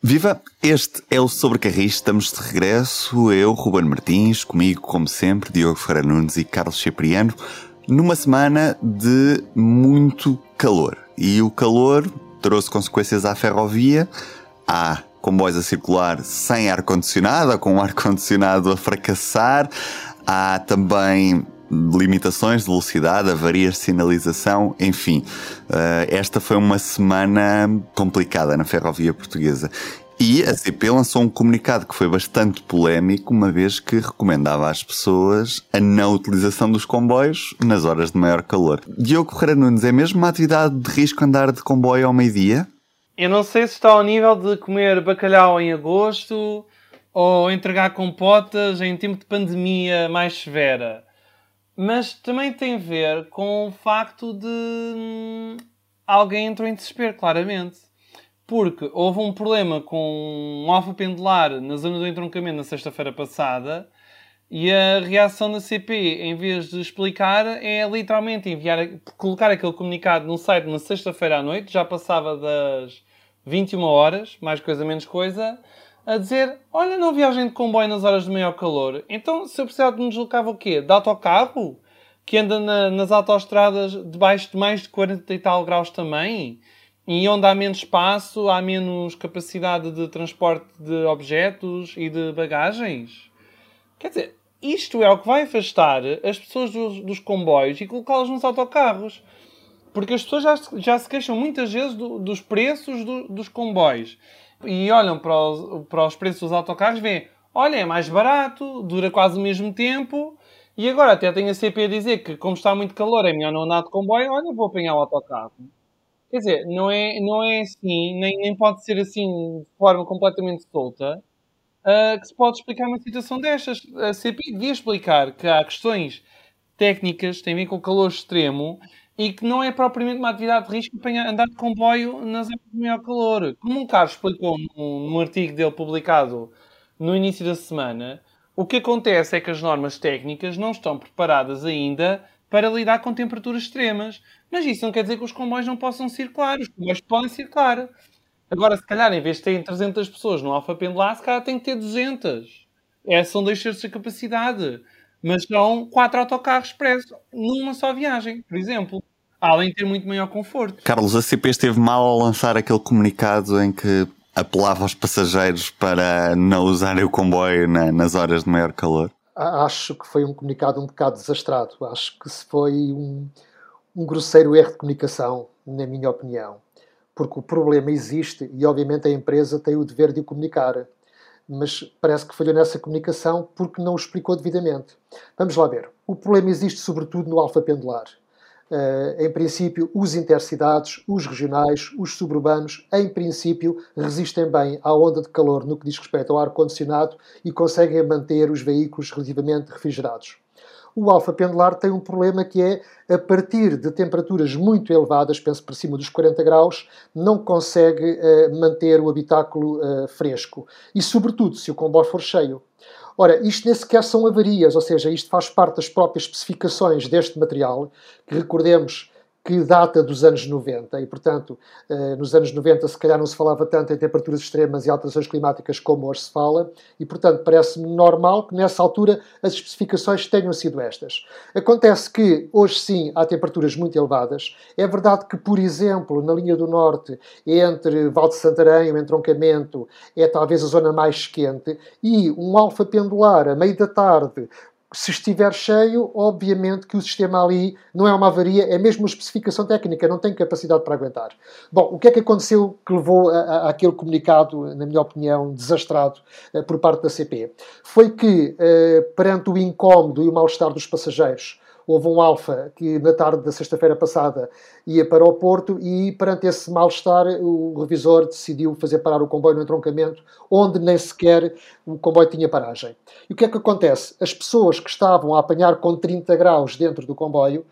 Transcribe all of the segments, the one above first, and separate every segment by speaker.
Speaker 1: Viva! Este é o Sobrecarris, estamos de regresso, eu, Ruben Martins, comigo, como sempre, Diogo Ferreira Nunes e Carlos Cipriano, numa semana de muito calor. E o calor trouxe consequências à ferrovia, há comboios a circular sem ar-condicionado, com o ar-condicionado a fracassar, há também limitações de velocidade, avarias de sinalização, enfim. Uh, esta foi uma semana complicada na ferrovia portuguesa. E a CP lançou um comunicado que foi bastante polémico, uma vez que recomendava às pessoas a não utilização dos comboios nas horas de maior calor. Diogo Ferreira Nunes, é mesmo uma atividade de risco andar de comboio ao meio-dia?
Speaker 2: Eu não sei se está ao nível de comer bacalhau em agosto ou entregar compotas em tempo de pandemia mais severa mas também tem a ver com o facto de hum, alguém entrou em desespero, claramente. Porque houve um problema com um alfa pendular na zona do entroncamento na sexta-feira passada e a reação da CP, em vez de explicar, é literalmente enviar, colocar aquele comunicado no site na sexta-feira à noite, já passava das 21 horas, mais coisa menos coisa, a dizer: Olha, não viagem de comboio nas horas de maior calor. Então, se eu precisar de me deslocar, o quê? De autocarro? Que anda na, nas autoestradas debaixo de mais de 40 e tal graus também? E onde há menos espaço, há menos capacidade de transporte de objetos e de bagagens? Quer dizer, isto é o que vai afastar as pessoas dos, dos comboios e colocá-los nos autocarros. Porque as pessoas já, já se queixam muitas vezes do, dos preços do, dos comboios e olham para os, para os preços dos autocarros e veem, olha, é mais barato, dura quase o mesmo tempo, e agora até tem a CP a dizer que como está muito calor é melhor não andar de comboio, olha, vou apanhar o autocarro. Quer dizer, não é, não é assim, nem, nem pode ser assim de forma completamente solta, uh, que se pode explicar uma situação destas. A CP devia explicar que há questões técnicas têm a ver com o calor extremo e que não é propriamente uma atividade de risco para andar de comboio nas épocas de maior calor. Como o Carlos explicou num, num artigo dele publicado no início da semana, o que acontece é que as normas técnicas não estão preparadas ainda para lidar com temperaturas extremas. Mas isso não quer dizer que os comboios não possam circular. Os comboios podem circular. Agora, se calhar, em vez de terem 300 pessoas no Alfa Pendular, se calhar tem que ter 200. É, são dois terços da capacidade. Mas são quatro autocarros expressos numa só viagem, por exemplo além de ter muito maior conforto.
Speaker 1: Carlos, a CP esteve mal ao lançar aquele comunicado em que apelava aos passageiros para não usarem o comboio na, nas horas de maior calor?
Speaker 3: Acho que foi um comunicado um bocado desastrado. Acho que se foi um, um grosseiro erro de comunicação, na minha opinião. Porque o problema existe e, obviamente, a empresa tem o dever de o comunicar. Mas parece que falhou nessa comunicação porque não o explicou devidamente. Vamos lá ver. O problema existe sobretudo no alfa pendular. Uh, em princípio, os intercidades, os regionais, os suburbanos, em princípio, resistem bem à onda de calor no que diz respeito ao ar-condicionado e conseguem manter os veículos relativamente refrigerados. O alfa pendular tem um problema que é, a partir de temperaturas muito elevadas, penso para cima dos 40 graus, não consegue uh, manter o habitáculo uh, fresco. E, sobretudo, se o comboio for cheio. Ora, isto nem sequer são avarias, ou seja, isto faz parte das próprias especificações deste material, que recordemos que data dos anos 90 e, portanto, eh, nos anos 90 se calhar não se falava tanto em temperaturas extremas e alterações climáticas como hoje se fala e, portanto, parece-me normal que nessa altura as especificações tenham sido estas. Acontece que hoje sim há temperaturas muito elevadas. É verdade que, por exemplo, na linha do norte, entre Val de Santarém, o entroncamento, é talvez a zona mais quente e um alfa pendular a meio da tarde se estiver cheio, obviamente que o sistema ali não é uma avaria, é mesmo uma especificação técnica, não tem capacidade para aguentar. Bom, o que é que aconteceu que levou aquele comunicado, na minha opinião, desastrado uh, por parte da CP? Foi que, uh, perante o incómodo e o mal-estar dos passageiros, houve um alfa que na tarde da sexta-feira passada ia para o Porto e perante esse mal-estar o revisor decidiu fazer parar o comboio no entroncamento onde nem sequer o comboio tinha paragem. E o que é que acontece? As pessoas que estavam a apanhar com 30 graus dentro do comboio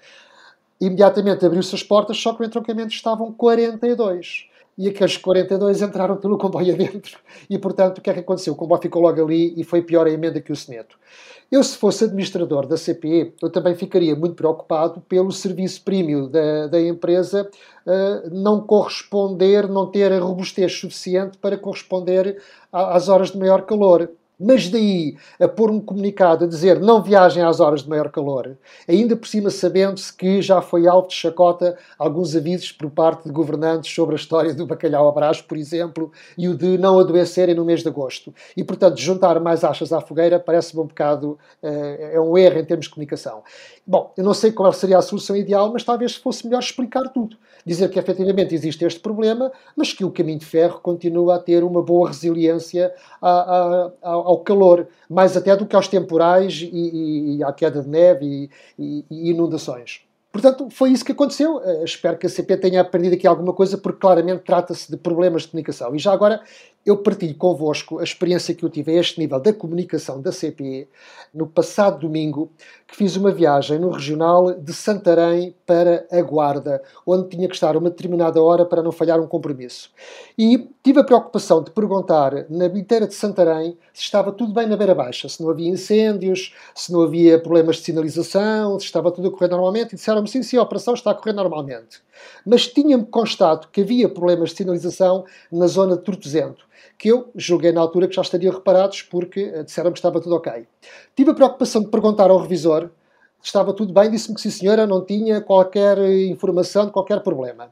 Speaker 3: imediatamente abriu-se as portas, só que o entroncamento estavam 42. E aqueles 42 entraram pelo comboio adentro. E, portanto, o que é que aconteceu? O comboio ficou logo ali e foi pior a emenda que o Seneto. Eu, se fosse administrador da CPE, eu também ficaria muito preocupado pelo serviço premium da, da empresa uh, não corresponder, não ter a robustez suficiente para corresponder às horas de maior calor. Mas daí a pôr um comunicado a dizer não viajem às horas de maior calor, ainda por cima sabendo-se que já foi alvo de chacota alguns avisos por parte de governantes sobre a história do bacalhau abraço, por exemplo, e o de não adoecerem no mês de agosto. E, portanto, juntar mais achas à fogueira parece-me um bocado. Uh, é um erro em termos de comunicação. Bom, eu não sei qual seria a solução ideal, mas talvez fosse melhor explicar tudo. Dizer que efetivamente existe este problema, mas que o caminho de ferro continua a ter uma boa resiliência a, a, ao calor, mais até do que aos temporais e, e, e à queda de neve e, e inundações. Portanto, foi isso que aconteceu. Uh, espero que a CP tenha aprendido aqui alguma coisa, porque claramente trata-se de problemas de comunicação. E já agora, eu partilho convosco a experiência que eu tive a este nível da comunicação da CPE no passado domingo, que fiz uma viagem no regional de Santarém para a Guarda, onde tinha que estar uma determinada hora para não falhar um compromisso. E tive a preocupação de perguntar na bilheteira de Santarém se estava tudo bem na Beira Baixa, se não havia incêndios, se não havia problemas de sinalização, se estava tudo a correr normalmente, e disseram-me sim, sim, a operação está a correr normalmente. Mas tinha-me constado que havia problemas de sinalização na zona de Tortozento que eu julguei na altura que já estariam reparados porque eh, disseram que estava tudo ok. Tive a preocupação de perguntar ao revisor se estava tudo bem, disse-me que sim senhora, não tinha qualquer eh, informação de qualquer problema.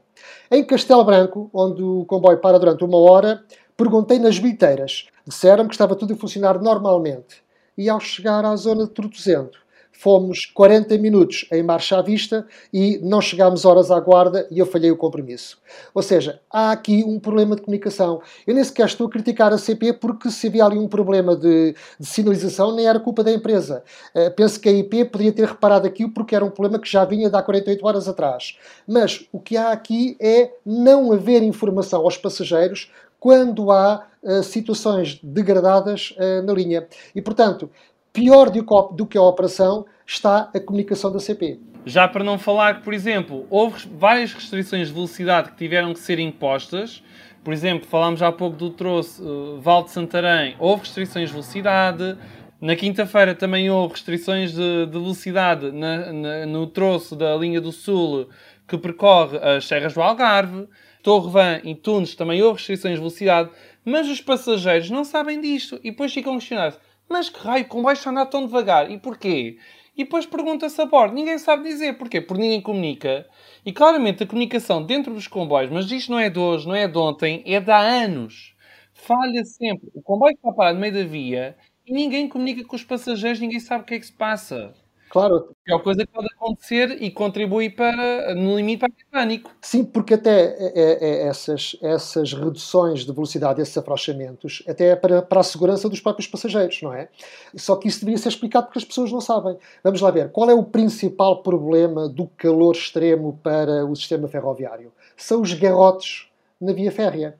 Speaker 3: Em Castelo Branco, onde o comboio para durante uma hora, perguntei nas bilheteiras. Disseram que estava tudo a funcionar normalmente. E ao chegar à zona de Trotuzento, fomos 40 minutos em marcha à vista e não chegámos horas à guarda e eu falhei o compromisso. Ou seja, há aqui um problema de comunicação. Eu nem sequer estou a criticar a CP porque se havia ali um problema de, de sinalização nem era culpa da empresa. Uh, penso que a IP poderia ter reparado aquilo porque era um problema que já vinha de há 48 horas atrás. Mas o que há aqui é não haver informação aos passageiros quando há uh, situações degradadas uh, na linha. E, portanto, pior do que a operação está a comunicação da CP.
Speaker 2: Já para não falar que, por exemplo, houve várias restrições de velocidade que tiveram que ser impostas. Por exemplo, falámos há pouco do troço uh, Val de Santarém, houve restrições de velocidade. Na quinta-feira também houve restrições de, de velocidade na, na, no troço da linha do Sul que percorre as Serras do Algarve. Torrevã e Tunes também houve restrições de velocidade, mas os passageiros não sabem disto e depois ficam questionados mas que raio, como vais andar tão devagar? E porquê? E depois pergunta-se a bordo. Ninguém sabe dizer. Porquê? Porque ninguém comunica. E claramente a comunicação dentro dos comboios, mas isto não é de hoje, não é de ontem, é de há anos. Falha sempre. O comboio está parado no meio da via e ninguém comunica com os passageiros, ninguém sabe o que é que se passa.
Speaker 3: Claro.
Speaker 2: É uma coisa que pode acontecer e contribui para, no limite, para o pânico.
Speaker 3: Sim, porque até é, é, é essas, essas reduções de velocidade, esses afrouxamentos, até é para, para a segurança dos próprios passageiros, não é? Só que isso deveria ser explicado porque as pessoas não sabem. Vamos lá ver, qual é o principal problema do calor extremo para o sistema ferroviário? São os garrotes na via férrea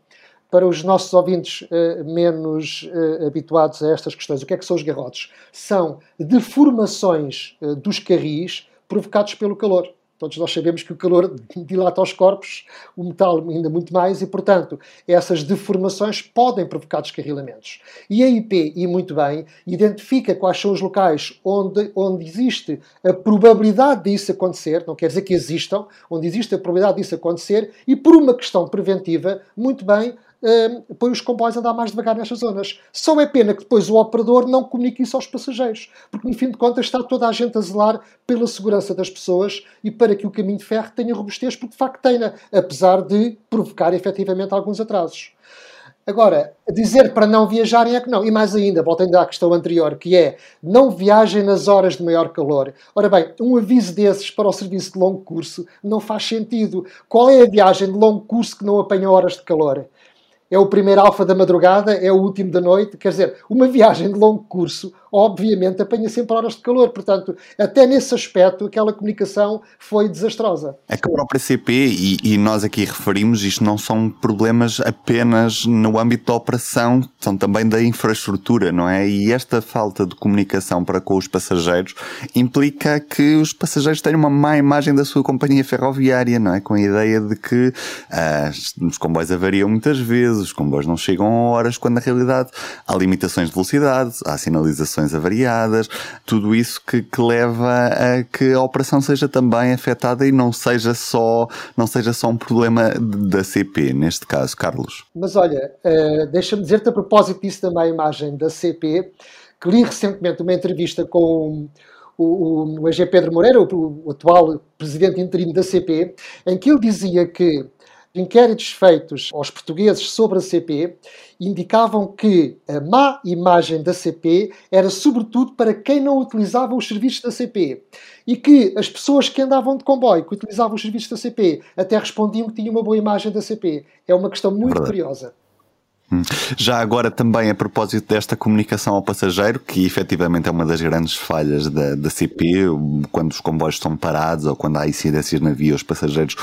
Speaker 3: para os nossos ouvintes uh, menos uh, habituados a estas questões, o que é que são os garrotes? São deformações uh, dos carris provocados pelo calor. Todos nós sabemos que o calor dilata os corpos, o metal ainda muito mais, e, portanto, essas deformações podem provocar descarrilamentos. E a IP, e muito bem, identifica quais são os locais onde, onde existe a probabilidade disso acontecer, não quer dizer que existam, onde existe a probabilidade disso acontecer, e por uma questão preventiva, muito bem, uh, põe os comboios a andar mais devagar nestas zonas. Só é pena que depois o operador não comunique isso aos passageiros, porque no fim de contas está toda a gente a zelar pela segurança das pessoas e para que o caminho de ferro tenha robustez, porque de facto tem, apesar de provocar efetivamente alguns atrasos. Agora, dizer para não viajarem é que não. E mais ainda, voltando à questão anterior, que é não viajem nas horas de maior calor. Ora bem, um aviso desses para o serviço de longo curso não faz sentido. Qual é a viagem de longo curso que não apanha horas de calor? É o primeiro alfa da madrugada, é o último da noite. Quer dizer, uma viagem de longo curso, obviamente, apanha sempre horas de calor. Portanto, até nesse aspecto, aquela comunicação foi desastrosa.
Speaker 1: É que a própria CP, e, e nós aqui referimos, isto não são problemas apenas no âmbito da operação, são também da infraestrutura, não é? E esta falta de comunicação para com os passageiros implica que os passageiros tenham uma má imagem da sua companhia ferroviária, não é? Com a ideia de que ah, os comboios avariam muitas vezes, os comboios não chegam a horas, quando na realidade há limitações de velocidade, há sinalizações avariadas, tudo isso que, que leva a que a operação seja também afetada e não seja só, não seja só um problema da CP, neste caso, Carlos.
Speaker 3: Mas olha, uh, deixa-me dizer-te a propósito disso também a imagem da CP, que li recentemente uma entrevista com o, o, o EG Pedro Moreira, o, o, atual presidente interino da CP, em que ele dizia que inquéritos feitos aos portugueses sobre a CP indicavam que a má imagem da CP era sobretudo para quem não utilizava os serviços da CP e que as pessoas que andavam de comboio, que utilizavam os serviços da CP, até respondiam que tinham uma boa imagem da CP. É uma questão muito Verdade. curiosa.
Speaker 1: Hum. Já agora também a propósito desta comunicação ao passageiro, que efetivamente é uma das grandes falhas da, da CP, quando os comboios estão parados ou quando há incidências na via, os passageiros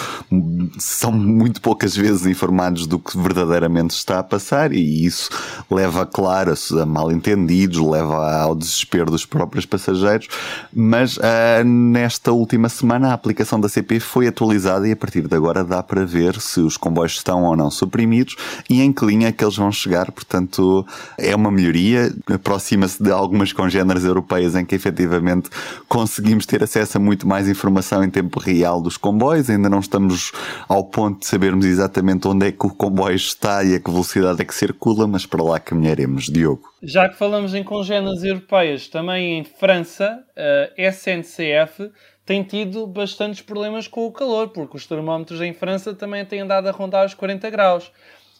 Speaker 1: são muito poucas vezes informados do que verdadeiramente está a passar e isso leva, claro, a mal entendidos, leva ao desespero dos próprios passageiros, mas uh, nesta última semana a aplicação da CP foi atualizada e a partir de agora dá para ver se os comboios estão ou não suprimidos e em que linha é que eles eles vão chegar, portanto é uma melhoria, aproxima-se de algumas congêneres europeias em que efetivamente conseguimos ter acesso a muito mais informação em tempo real dos comboios, ainda não estamos ao ponto de sabermos exatamente onde é que o comboio está e a que velocidade é que circula, mas para lá caminharemos, Diogo.
Speaker 2: Já que falamos em congêneres europeias, também em França, a SNCF tem tido bastantes problemas com o calor, porque os termómetros em França também têm andado a rondar os 40 graus.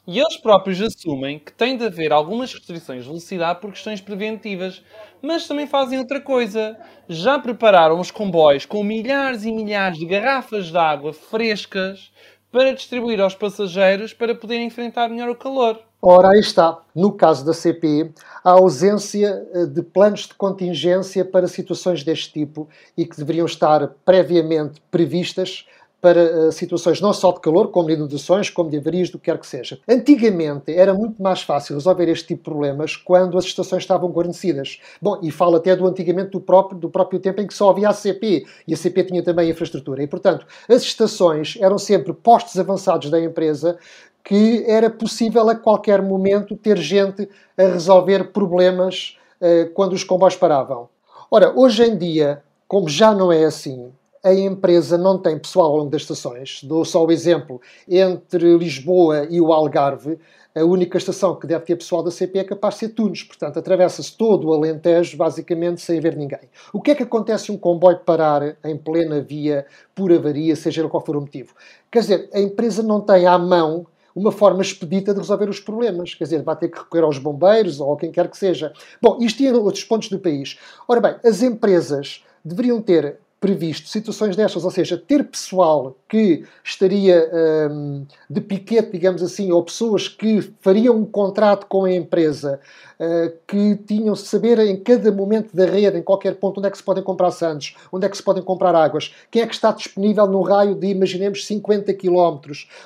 Speaker 2: E eles próprios assumem que tem de haver algumas restrições de velocidade por questões preventivas, mas também fazem outra coisa. Já prepararam os comboios com milhares e milhares de garrafas de água frescas para distribuir aos passageiros para poderem enfrentar melhor o calor.
Speaker 3: Ora, aí está. No caso da CP, a ausência eh, de planos de contingência para situações deste tipo e que deveriam estar previamente previstas para uh, situações não só de calor, como de inundações, como de avarias, do que quer que seja. Antigamente era muito mais fácil resolver este tipo de problemas quando as estações estavam guarnecidas. Bom, e falo até do antigamente do próprio, do próprio tempo em que só havia a CP e a CP tinha também infraestrutura. E, portanto, as estações eram sempre postos avançados da empresa que era possível a qualquer momento ter gente a resolver problemas uh, quando os comboios paravam. Ora, hoje em dia, como já não é assim, a empresa não tem pessoal ao longo das estações. Dou só o exemplo: entre Lisboa e o Algarve, a única estação que deve ter pessoal da CP é capaz de ser Tunes. Portanto, atravessa-se todo o Alentejo, basicamente, sem ver ninguém. O que é que acontece se um comboio parar em plena via por avaria, seja qual for o motivo? Quer dizer, a empresa não tem à mão uma forma expedita de resolver os problemas. Quer dizer, vai ter que recorrer aos bombeiros ou a quem quer que seja. Bom, isto em outros pontos do país. Ora bem, as empresas deveriam ter previsto situações destas, ou seja, ter pessoal que estaria um, de piquete, digamos assim, ou pessoas que fariam um contrato com a empresa, uh, que tinham de saber em cada momento da rede, em qualquer ponto, onde é que se podem comprar santos, onde é que se podem comprar águas, quem é que está disponível no raio de, imaginemos, 50 km.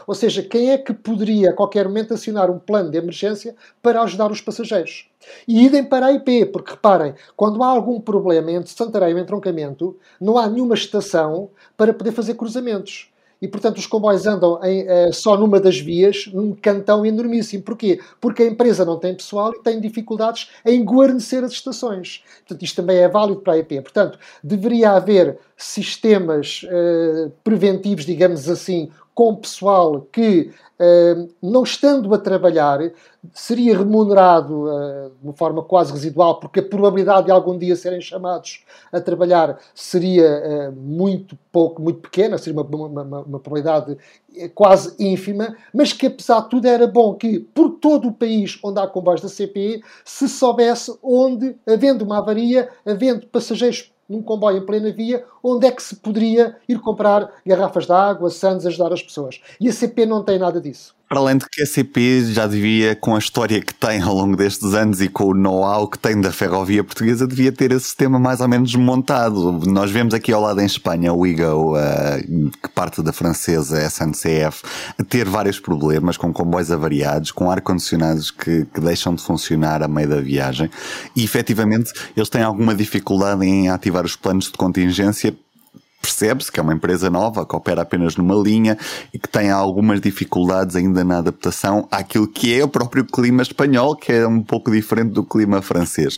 Speaker 3: Ou seja, quem é que poderia a qualquer momento acionar um plano de emergência para ajudar os passageiros. E idem para a IP, porque reparem, quando há algum problema entre Santarém e entroncamento, não há nenhuma estação para poder fazer cruzamentos. E, portanto, os comboios andam em, eh, só numa das vias, num cantão enormíssimo. Porquê? Porque a empresa não tem pessoal e tem dificuldades em guarnecer as estações. Portanto, isto também é válido para a EP. Portanto, deveria haver sistemas eh, preventivos, digamos assim, com pessoal que, uh, não estando a trabalhar, seria remunerado uh, de uma forma quase residual, porque a probabilidade de algum dia serem chamados a trabalhar seria uh, muito pouco, muito pequena, seria uma, uma, uma, uma probabilidade quase ínfima, mas que apesar de tudo era bom que por todo o país onde há comboios da CPI se soubesse onde, havendo uma avaria, havendo passageiros num comboio em plena via, onde é que se poderia ir comprar garrafas de água, sandes, ajudar as pessoas. E a CP não tem nada disso.
Speaker 1: Para além de que a CP já devia, com a história que tem ao longo destes anos e com o know-how que tem da ferrovia portuguesa, devia ter esse sistema mais ou menos montado. Nós vemos aqui ao lado em Espanha o IGO, uh, que parte da francesa SNCF, a ter vários problemas com comboios avariados, com ar-condicionados que, que deixam de funcionar a meio da viagem e efetivamente eles têm alguma dificuldade em ativar os planos de contingência percebe-se que é uma empresa nova, que opera apenas numa linha e que tem algumas dificuldades ainda na adaptação àquilo que é o próprio clima espanhol, que é um pouco diferente do clima francês.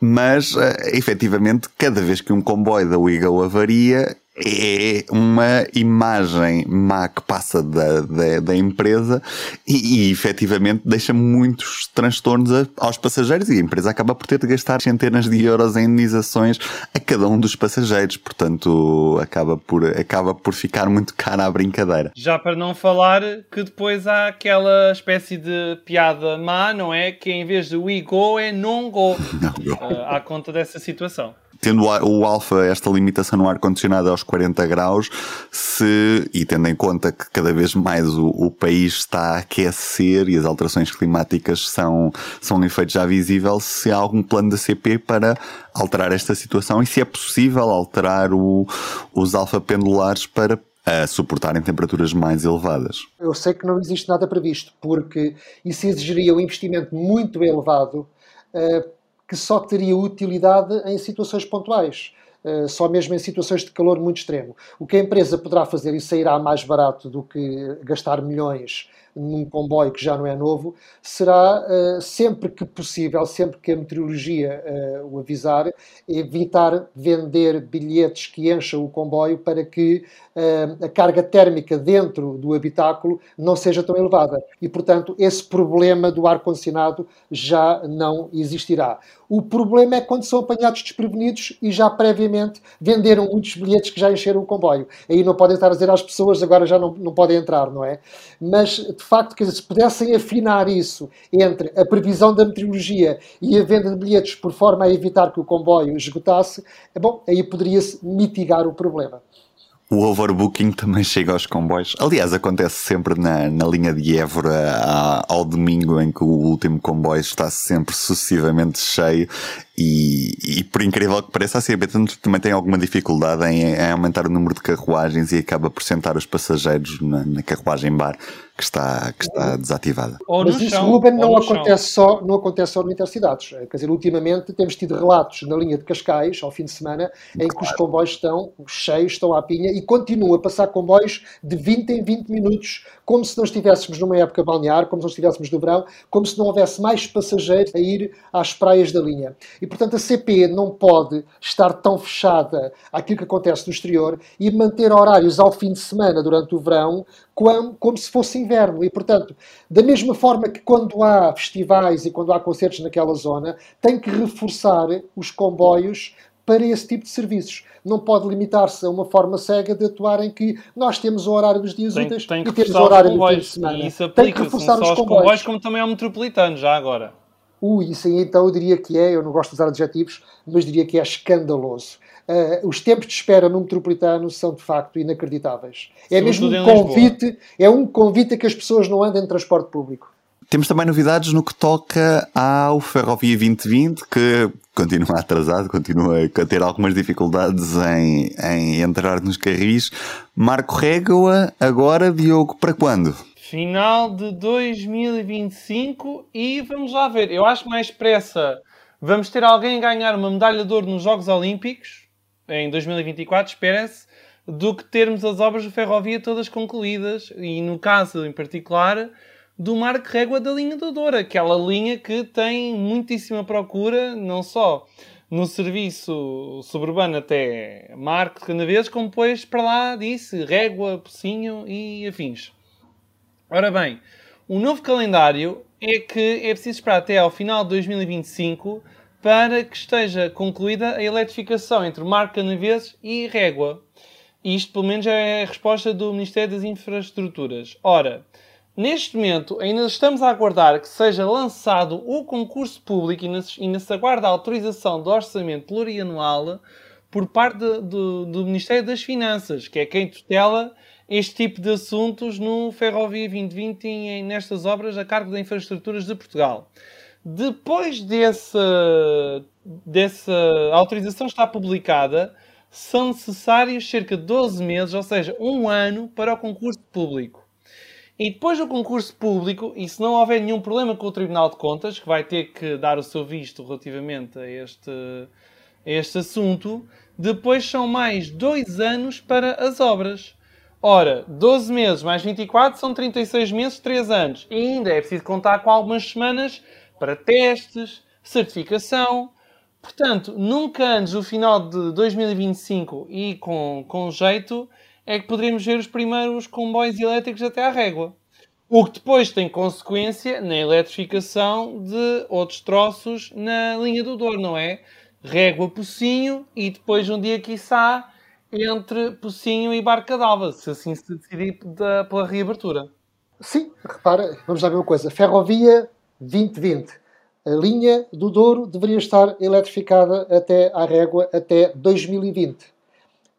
Speaker 1: Mas, eh, efetivamente, cada vez que um comboio da Wigo avaria, é uma imagem má que passa da, da, da empresa e, e efetivamente deixa muitos transtornos a, aos passageiros e a empresa acaba por ter de gastar centenas de euros em indenizações a cada um dos passageiros, portanto acaba por, acaba por ficar muito cara a brincadeira.
Speaker 2: Já para não falar que depois há aquela espécie de piada má, não é? Que em vez de we go é non go, não go. Uh, à conta dessa situação
Speaker 1: tendo o alfa esta limitação no ar-condicionado aos 40 graus, se, e tendo em conta que cada vez mais o, o, país está a aquecer e as alterações climáticas são, são um efeito já visível, se há algum plano da CP para alterar esta situação e se é possível alterar o, os alfa pendulares para a suportarem temperaturas mais elevadas.
Speaker 3: Eu sei que não existe nada previsto, porque isso exigiria um investimento muito elevado uh, que só teria utilidade em situações pontuais. Uh, só mesmo em situações de calor muito extremo. O que a empresa poderá fazer e sairá mais barato do que gastar milhões num comboio que já não é novo, será uh, sempre que possível, sempre que a meteorologia uh, o avisar, evitar vender bilhetes que encham o comboio para que uh, a carga térmica dentro do habitáculo não seja tão elevada. E, portanto, esse problema do ar-condicionado já não existirá. O problema é quando são apanhados desprevenidos e já previamente venderam muitos bilhetes que já encheram o comboio. Aí não podem estar a dizer às pessoas agora já não, não podem entrar, não é? Mas, de facto, dizer, se pudessem afinar isso entre a previsão da meteorologia e a venda de bilhetes por forma a evitar que o comboio esgotasse, é bom, aí poderia-se mitigar o problema.
Speaker 1: O overbooking também chega aos comboios. Aliás, acontece sempre na, na linha de Évora ao domingo, em que o último comboio está sempre sucessivamente cheio e, e, por incrível que pareça, a CB também tem alguma dificuldade em, em, aumentar o número de carruagens e acaba por sentar os passageiros na, na carruagem bar que está, que está desativada.
Speaker 3: Ou Mas isso, Ruben, não acontece, só, não acontece só no Intercidades. Quer dizer, ultimamente temos tido relatos na linha de Cascais, ao fim de semana, em claro. que os comboios estão cheios, estão à pinha e continuam a passar comboios de 20 em 20 minutos, como se não estivéssemos numa época balnear, como se não estivéssemos no verão, como se não houvesse mais passageiros a ir às praias da linha. E portanto, a CP não pode estar tão fechada àquilo que acontece no exterior e manter horários ao fim de semana durante o verão como, como se fosse inverno. E, portanto, da mesma forma que quando há festivais e quando há concertos naquela zona, tem que reforçar os comboios para esse tipo de serviços. Não pode limitar-se a uma forma cega de atuar em que nós temos o horário dos dias úteis e temos o horário do fim de semana.
Speaker 2: E isso tem que reforçar os comboios. comboios como também ao metropolitano, já agora.
Speaker 3: Uh, isso aí então eu diria que é, eu não gosto de usar adjetivos, mas diria que é escandaloso. Uh, os tempos de espera no metropolitano são de facto inacreditáveis. É mesmo um convite, é um convite a que as pessoas não andem em transporte público.
Speaker 1: Temos também novidades no que toca ao Ferrovia 2020, que continua atrasado, continua a ter algumas dificuldades em, em entrar nos carris. Marco Régua, agora, Diogo, para quando?
Speaker 2: Final de 2025 e vamos lá ver. Eu acho mais pressa. Vamos ter alguém ganhar uma medalha de ouro nos Jogos Olímpicos em 2024, espera-se, do que termos as obras de ferrovia todas concluídas e, no caso em particular, do Marco Régua da linha do Douro, aquela linha que tem muitíssima procura, não só no serviço suburbano até Marco de Canaveses, como depois para lá disse Régua, Pocinho e afins. Ora bem, o novo calendário é que é preciso esperar até ao final de 2025 para que esteja concluída a eletrificação entre Marco Canaveses e Régua. Isto, pelo menos, é a resposta do Ministério das Infraestruturas. Ora, neste momento, ainda estamos a aguardar que seja lançado o concurso público e ainda se aguarda a autorização do orçamento plurianual por parte do, do Ministério das Finanças, que é quem tutela este tipo de assuntos no Ferrovia 2020 e nestas obras a cargo da Infraestruturas de Portugal. Depois dessa, dessa autorização estar publicada, são necessários cerca de 12 meses, ou seja, um ano, para o concurso público. E depois do concurso público, e se não houver nenhum problema com o Tribunal de Contas, que vai ter que dar o seu visto relativamente a este, a este assunto, depois são mais dois anos para as obras. Ora, 12 meses mais 24 são 36 meses, 3 anos. E ainda é preciso contar com algumas semanas para testes, certificação. Portanto, nunca antes do final de 2025 e com, com jeito é que poderemos ver os primeiros comboios elétricos até à régua. O que depois tem consequência na eletrificação de outros troços na linha do Douro, não é? Régua Pocinho e depois um dia, quiçá, entre Pocinho e Barca d'Alva, se assim se decidir da, pela reabertura.
Speaker 3: Sim, repara, vamos lá ver uma coisa. Ferrovia 2020. A linha do Douro deveria estar eletrificada até à régua até 2020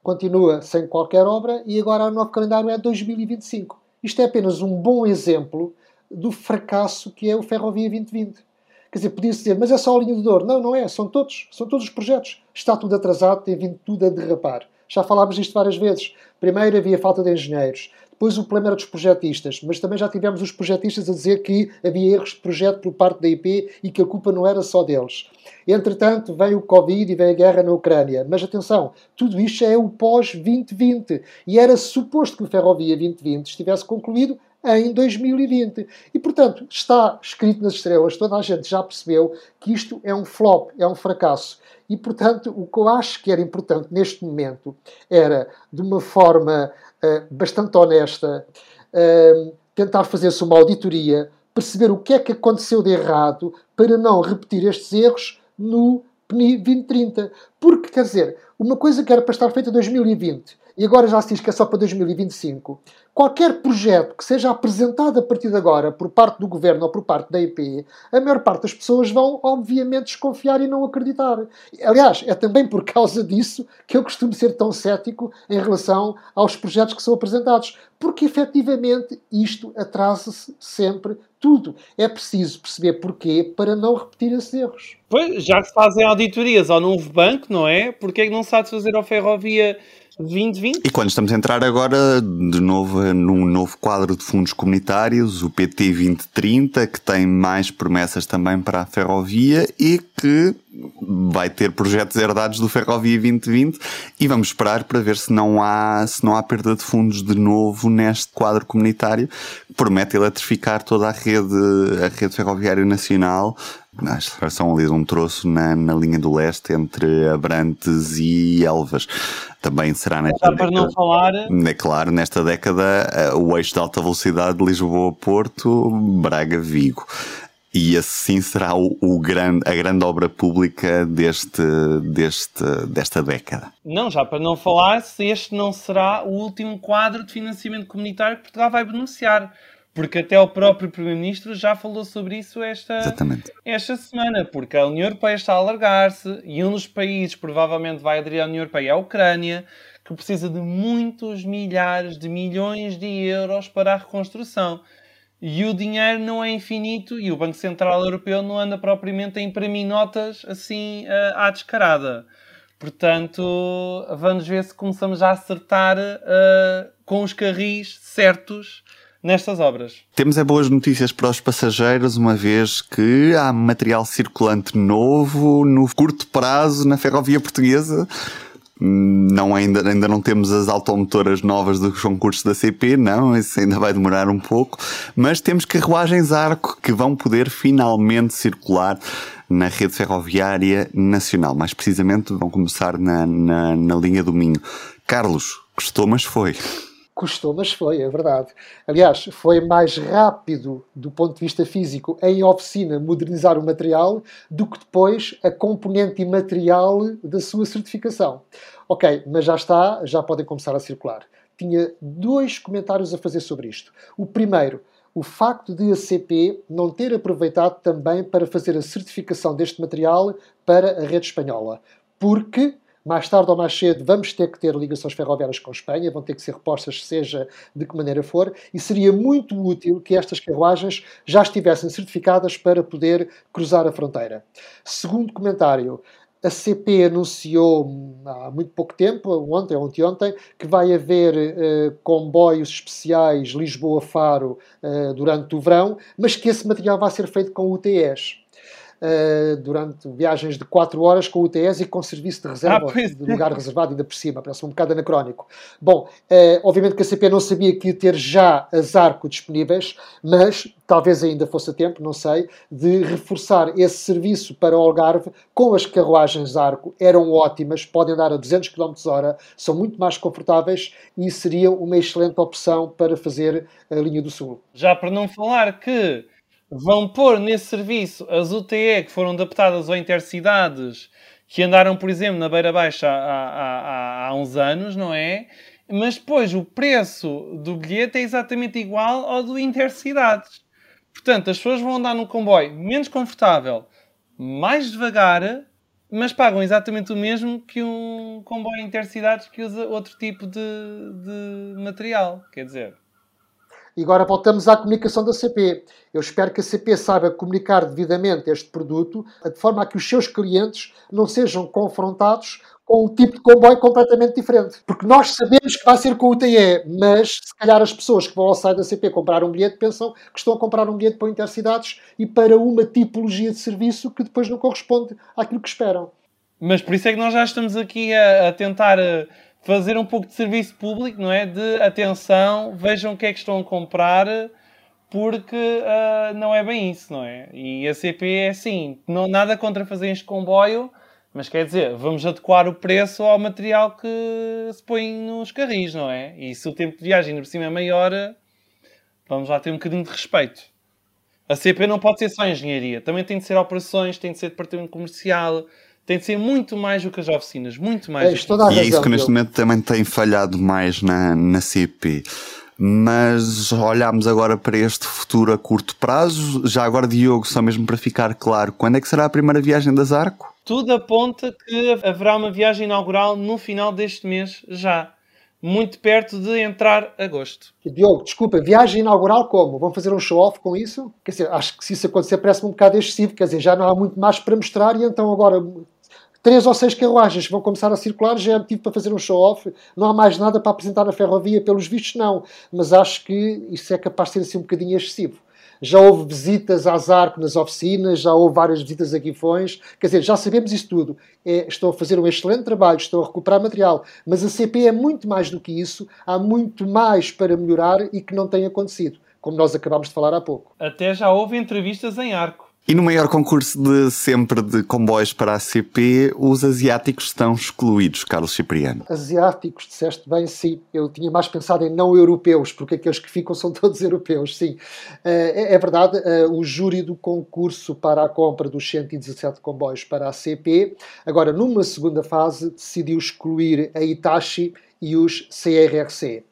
Speaker 3: continua sem qualquer obra e agora o novo calendário é 2025. Isto é apenas um bom exemplo do fracasso que é o Ferrovia 2020. Quer dizer, podia-se dizer, mas é só a linha de dor. Não, não é. São todos. São todos os projetos. Está tudo atrasado, tem vindo tudo a derrapar. Já falámos disto várias vezes. Primeiro havia falta de engenheiros. Depois o problema era dos projetistas, mas também já tivemos os projetistas a dizer que havia erros de projeto por parte da IP e que a culpa não era só deles. Entretanto, veio o Covid e veio a guerra na Ucrânia. Mas atenção, tudo isto é o pós-2020. E era suposto que o Ferrovia 2020 estivesse concluído em 2020. E, portanto, está escrito nas estrelas, toda a gente já percebeu que isto é um flop, é um fracasso. E, portanto, o que eu acho que era importante neste momento era, de uma forma uh, bastante honesta, uh, tentar fazer-se uma auditoria, perceber o que é que aconteceu de errado para não repetir estes erros no PNI 2030. Porque, quer dizer, uma coisa que era para estar feita em 2020 e agora já se diz que é só para 2025, qualquer projeto que seja apresentado a partir de agora por parte do governo ou por parte da IP, a maior parte das pessoas vão, obviamente, desconfiar e não acreditar. Aliás, é também por causa disso que eu costumo ser tão cético em relação aos projetos que são apresentados, porque efetivamente isto atrasa-se sempre tudo. É preciso perceber porquê para não repetir esses erros.
Speaker 2: Pois, já se fazem auditorias ao novo banco, não é? Porquê é que não se há de fazer ao ferrovia 2020.
Speaker 1: E quando estamos a entrar agora de novo num novo quadro de fundos comunitários, o PT 2030, que tem mais promessas também para a ferrovia e que vai ter projetos herdados do Ferrovia 2020 e vamos esperar para ver se não há, se não há perda de fundos de novo neste quadro comunitário que promete eletrificar toda a rede, a rede ferroviária nacional são ali de um troço na, na linha do leste entre Abrantes e Elvas. Também será nesta
Speaker 2: Dá década. para não falar.
Speaker 1: É claro, nesta década, eh, o eixo de alta velocidade de Lisboa-Porto, Braga-Vigo. E assim será o, o, grande, a grande obra pública deste, deste, desta década.
Speaker 2: Não, já para não falar se este não será o último quadro de financiamento comunitário que Portugal vai beneficiar. Porque até o próprio Primeiro-Ministro já falou sobre isso esta, esta semana, porque a União Europeia está a alargar-se e um dos países provavelmente vai aderir à União Europeia é a Ucrânia, que precisa de muitos milhares de milhões de euros para a reconstrução. E o dinheiro não é infinito e o Banco Central Europeu não anda propriamente a imprimir notas assim uh, à descarada. Portanto, vamos ver se começamos a acertar uh, com os carris certos nestas obras.
Speaker 1: Temos é boas notícias para os passageiros, uma vez que há material circulante novo no curto prazo na ferrovia portuguesa. Não, ainda, ainda não temos as automotoras novas dos concursos da CP, não, isso ainda vai demorar um pouco, mas temos carruagens arco que vão poder finalmente circular na rede ferroviária nacional. Mais precisamente, vão começar na, na, na linha do Minho. Carlos, gostou, mas foi.
Speaker 3: Custou, mas foi, é verdade. Aliás, foi mais rápido do ponto de vista físico em oficina modernizar o material do que depois a componente imaterial da sua certificação. Ok, mas já está, já podem começar a circular. Tinha dois comentários a fazer sobre isto. O primeiro, o facto de a CP não ter aproveitado também para fazer a certificação deste material para a rede espanhola. Porque mais tarde ou mais cedo vamos ter que ter ligações ferroviárias com a Espanha, vão ter que ser repostas, seja de que maneira for, e seria muito útil que estas carruagens já estivessem certificadas para poder cruzar a fronteira. Segundo comentário, a CP anunciou há muito pouco tempo, ontem ou anteontem, que vai haver uh, comboios especiais Lisboa-Faro uh, durante o verão, mas que esse material vai ser feito com UTS. Uh, durante viagens de 4 horas com UTS e com serviço de reserva, ah, de lugar reservado ainda por cima, parece um bocado anacrónico. Bom, uh, obviamente que a CP não sabia que ia ter já as ARCO disponíveis, mas talvez ainda fosse a tempo, não sei, de reforçar esse serviço para o Algarve com as carruagens ARCO. Eram ótimas, podem andar a 200 km hora, são muito mais confortáveis e seria uma excelente opção para fazer a linha do Sul.
Speaker 2: Já para não falar que vão pôr nesse serviço as UTE que foram adaptadas ao Intercidades, que andaram, por exemplo, na Beira Baixa há, há, há uns anos, não é? Mas depois o preço do bilhete é exatamente igual ao do Intercidades. Portanto, as pessoas vão andar num comboio menos confortável, mais devagar, mas pagam exatamente o mesmo que um comboio intercidades que usa outro tipo de, de material. Quer dizer,
Speaker 3: e agora voltamos à comunicação da CP. Eu espero que a CP saiba comunicar devidamente este produto, de forma a que os seus clientes não sejam confrontados com um tipo de comboio completamente diferente. Porque nós sabemos que vai ser com o TE, mas se calhar as pessoas que vão ao site da CP comprar um bilhete pensam que estão a comprar um bilhete para intercidades e para uma tipologia de serviço que depois não corresponde àquilo que esperam.
Speaker 2: Mas por isso é que nós já estamos aqui a, a tentar. A fazer um pouco de serviço público, não é? De atenção, vejam o que é que estão a comprar, porque uh, não é bem isso, não é? E a CP é assim, não, nada contra fazer este comboio, mas quer dizer, vamos adequar o preço ao material que se põe nos carris, não é? E se o tempo de viagem por cima é maior, vamos lá ter um bocadinho de respeito. A CP não pode ser só engenharia, também tem de ser operações, tem de ser departamento comercial, tem de ser muito mais do que as oficinas, muito mais. É,
Speaker 1: do que... E é isso que neste momento também tem falhado mais na, na CP. Mas olhamos agora para este futuro a curto prazo. Já agora, Diogo, só mesmo para ficar claro, quando é que será a primeira viagem das Arco?
Speaker 2: Tudo aponta que haverá uma viagem inaugural no final deste mês, já. Muito perto de entrar agosto.
Speaker 3: Diogo, desculpa, viagem inaugural como? Vão fazer um show-off com isso? Quer dizer, acho que se isso acontecer parece-me um bocado excessivo, quer dizer, já não há muito mais para mostrar e então agora três ou seis carruagens vão começar a circular, já é motivo para fazer um show-off, não há mais nada para apresentar na ferrovia, pelos vistos não, mas acho que isso é capaz de ser assim um bocadinho excessivo. Já houve visitas às ARC nas oficinas, já houve várias visitas a Guifões, quer dizer, já sabemos isso tudo. É, estão a fazer um excelente trabalho, estão a recuperar material, mas a CP é muito mais do que isso, há muito mais para melhorar e que não tem acontecido, como nós acabámos de falar há pouco.
Speaker 2: Até já houve entrevistas em arco.
Speaker 1: E no maior concurso de sempre de comboios para a CP, os asiáticos estão excluídos, Carlos Cipriano.
Speaker 3: Asiáticos, disseste bem, sim. Eu tinha mais pensado em não europeus, porque aqueles que ficam são todos europeus, sim. Eh, é, é verdade, eh, o júri do concurso para a compra dos 117 comboios para a CP, agora numa segunda fase, decidiu excluir a Itachi e os CRRC.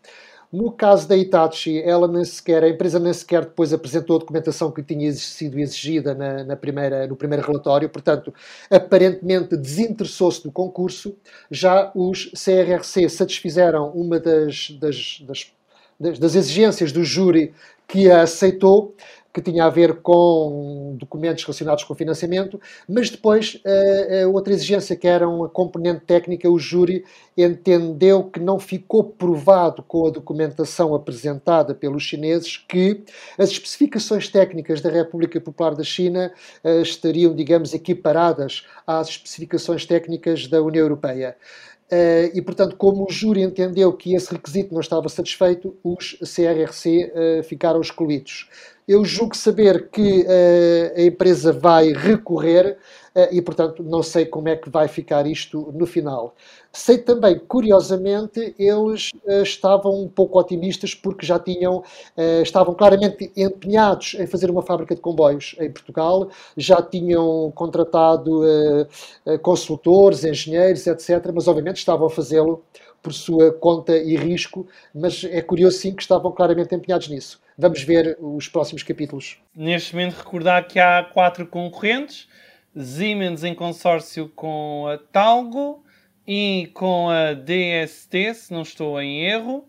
Speaker 3: No caso da Hitachi, ela nem sequer, a empresa nem sequer depois apresentou a documentação que tinha sido exigida na, na primeira, no primeiro relatório, portanto, aparentemente desinteressou-se do concurso. Já os CRRC satisfizeram uma das, das, das, das exigências do júri que a aceitou que tinha a ver com documentos relacionados com financiamento, mas depois eh, eh, outra exigência que era uma componente técnica, o júri entendeu que não ficou provado com a documentação apresentada pelos chineses que as especificações técnicas da República Popular da China eh, estariam, digamos, equiparadas às especificações técnicas da União Europeia. Uh, e, portanto, como o júri entendeu que esse requisito não estava satisfeito, os CRRC uh, ficaram excluídos. Eu julgo saber que uh, a empresa vai recorrer uh, e, portanto, não sei como é que vai ficar isto no final. Sei também, curiosamente, eles uh, estavam um pouco otimistas porque já tinham, estavam claramente empenhados em fazer uma fábrica de comboios em Portugal, já tinham contratado consultores, engenheiros, etc., mas obviamente estavam a fazê-lo por sua conta e risco, mas é curioso sim que estavam claramente empenhados nisso. Vamos ver os próximos capítulos.
Speaker 2: Neste momento, recordar que há quatro concorrentes: Siemens em consórcio com a Talgo, e com a DST, se não estou em erro.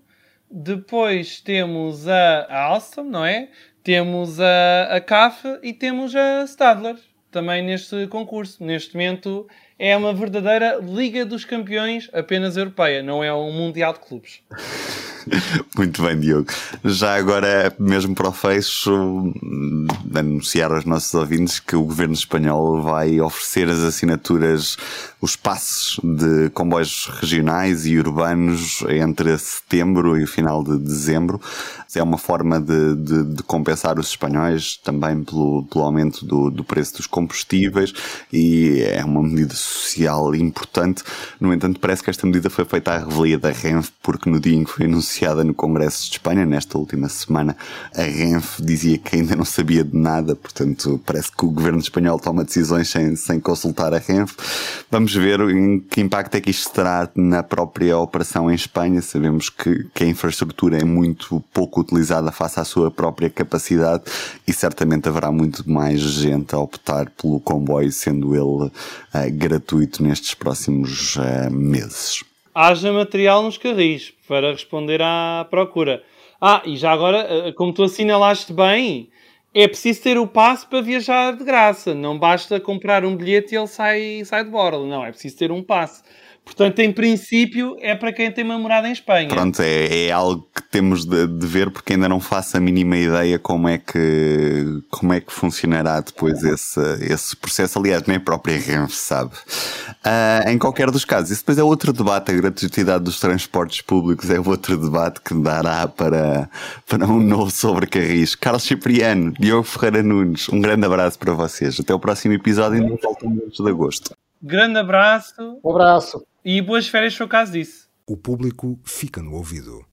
Speaker 2: Depois temos a, Alstom, não é? Temos a, a CAF e temos a Stadler também neste concurso. Neste momento é uma verdadeira Liga dos Campeões apenas europeia, não é um Mundial de Clubes.
Speaker 1: Muito bem, Diogo. Já agora, mesmo para o fecho, anunciar aos nossos ouvintes que o governo espanhol vai oferecer as assinaturas, os passos de comboios regionais e urbanos entre setembro e o final de dezembro. É uma forma de, de, de compensar os espanhóis também pelo, pelo aumento do, do preço dos combustíveis e é uma medida social importante. No entanto, parece que esta medida foi feita à revelia da Renfe, porque no dia em que foi anunciada no Congresso de Espanha, nesta última semana, a Renfe dizia que ainda não sabia de nada, portanto, parece que o governo espanhol toma decisões sem, sem consultar a Renfe. Vamos ver que impacto é que isto terá na própria operação em Espanha. Sabemos que, que a infraestrutura é muito pouco utilizada face à sua própria capacidade e certamente haverá muito mais gente a optar pelo comboio, sendo ele uh, gratuito nestes próximos uh, meses.
Speaker 2: Haja material nos carris para responder à procura. Ah, e já agora, eh, como tu assinalaste bem, é preciso ter o passo para viajar de graça. Não basta comprar um bilhete e ele sai, sai de borla. Não, é preciso ter um passo. Portanto, em princípio, é para quem tem uma morada em Espanha.
Speaker 1: Pronto, é, é algo que temos de, de, ver porque ainda não faço a mínima ideia como é que, como é que funcionará depois esse, esse processo. Aliás, nem a própria Renfe sabe. Uh, em qualquer dos casos, isso depois é outro debate. A gratuitidade dos transportes públicos é outro debate que dará para, para um novo sobrecarris. Carlos Cipriano, Diogo Ferreira Nunes, um grande abraço para vocês. Até o próximo episódio e não faltam meses de agosto.
Speaker 2: Grande abraço.
Speaker 3: Um abraço.
Speaker 2: E boas férias, foi o caso disso.
Speaker 4: O público fica no ouvido.